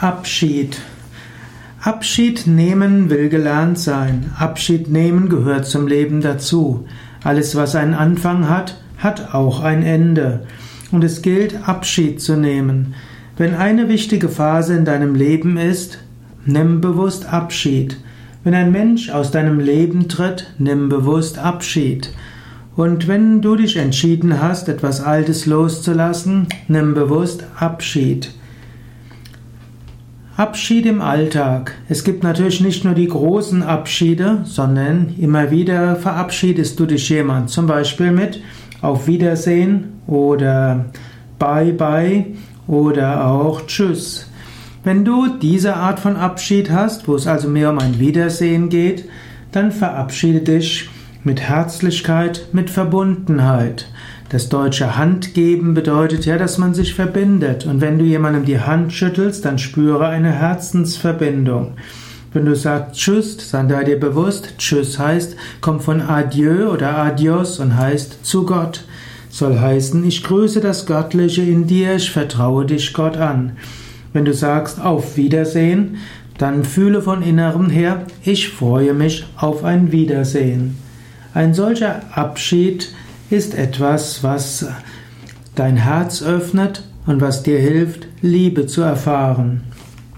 Abschied. Abschied nehmen will gelernt sein. Abschied nehmen gehört zum Leben dazu. Alles, was einen Anfang hat, hat auch ein Ende. Und es gilt, Abschied zu nehmen. Wenn eine wichtige Phase in deinem Leben ist, nimm bewusst Abschied. Wenn ein Mensch aus deinem Leben tritt, nimm bewusst Abschied. Und wenn du dich entschieden hast, etwas Altes loszulassen, nimm bewusst Abschied. Abschied im Alltag. Es gibt natürlich nicht nur die großen Abschiede, sondern immer wieder verabschiedest du dich jemand. Zum Beispiel mit Auf Wiedersehen oder Bye bye oder auch Tschüss. Wenn du diese Art von Abschied hast, wo es also mehr um ein Wiedersehen geht, dann verabschiede dich mit Herzlichkeit, mit Verbundenheit. Das deutsche Handgeben bedeutet ja, dass man sich verbindet. Und wenn du jemandem die Hand schüttelst, dann spüre eine Herzensverbindung. Wenn du sagst Tschüss, dann sei dir bewusst, Tschüss heißt, kommt von Adieu oder Adios und heißt zu Gott. Soll heißen, ich grüße das Göttliche in dir, ich vertraue dich Gott an. Wenn du sagst Auf Wiedersehen, dann fühle von innerem her, ich freue mich auf ein Wiedersehen. Ein solcher Abschied ist etwas, was dein Herz öffnet und was dir hilft, Liebe zu erfahren.